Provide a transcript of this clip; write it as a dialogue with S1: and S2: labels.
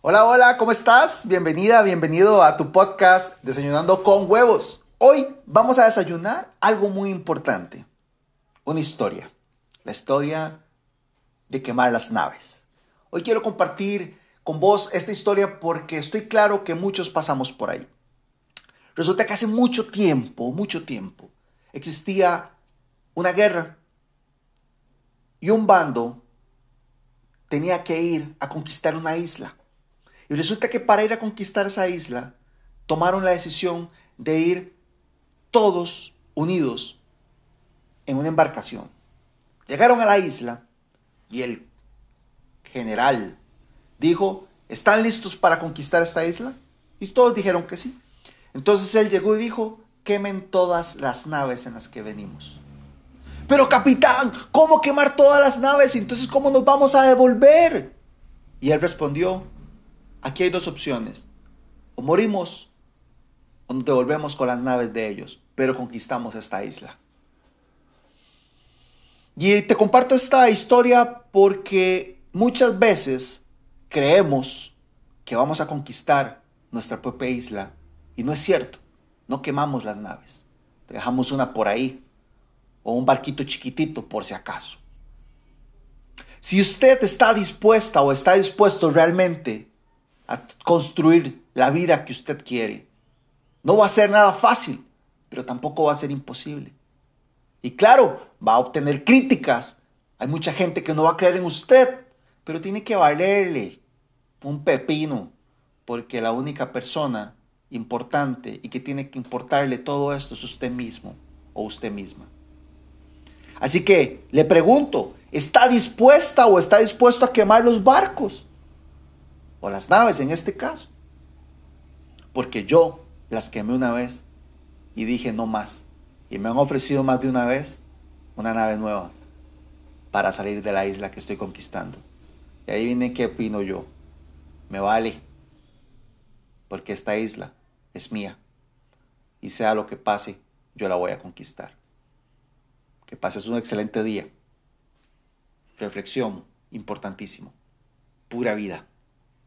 S1: Hola, hola, ¿cómo estás? Bienvenida, bienvenido a tu podcast Desayunando con huevos. Hoy vamos a desayunar algo muy importante, una historia, la historia de quemar las naves. Hoy quiero compartir con vos esta historia porque estoy claro que muchos pasamos por ahí. Resulta que hace mucho tiempo, mucho tiempo, existía una guerra y un bando tenía que ir a conquistar una isla. Y resulta que para ir a conquistar esa isla, tomaron la decisión de ir todos unidos en una embarcación. Llegaron a la isla y el general dijo, ¿están listos para conquistar esta isla? Y todos dijeron que sí. Entonces él llegó y dijo, quemen todas las naves en las que venimos. Pero capitán, ¿cómo quemar todas las naves? Entonces, ¿cómo nos vamos a devolver? Y él respondió, aquí hay dos opciones. O morimos o nos devolvemos con las naves de ellos, pero conquistamos esta isla. Y te comparto esta historia porque muchas veces creemos que vamos a conquistar nuestra propia isla y no es cierto. No quemamos las naves. Dejamos una por ahí o un barquito chiquitito por si acaso. Si usted está dispuesta o está dispuesto realmente a construir la vida que usted quiere, no va a ser nada fácil, pero tampoco va a ser imposible. Y claro, va a obtener críticas. Hay mucha gente que no va a creer en usted, pero tiene que valerle un pepino, porque la única persona importante y que tiene que importarle todo esto es usted mismo o usted misma. Así que le pregunto, ¿está dispuesta o está dispuesto a quemar los barcos? O las naves en este caso. Porque yo las quemé una vez y dije no más. Y me han ofrecido más de una vez una nave nueva para salir de la isla que estoy conquistando. Y ahí viene qué opino yo. Me vale. Porque esta isla es mía. Y sea lo que pase, yo la voy a conquistar. Que pases un excelente día. Reflexión, importantísimo. Pura vida.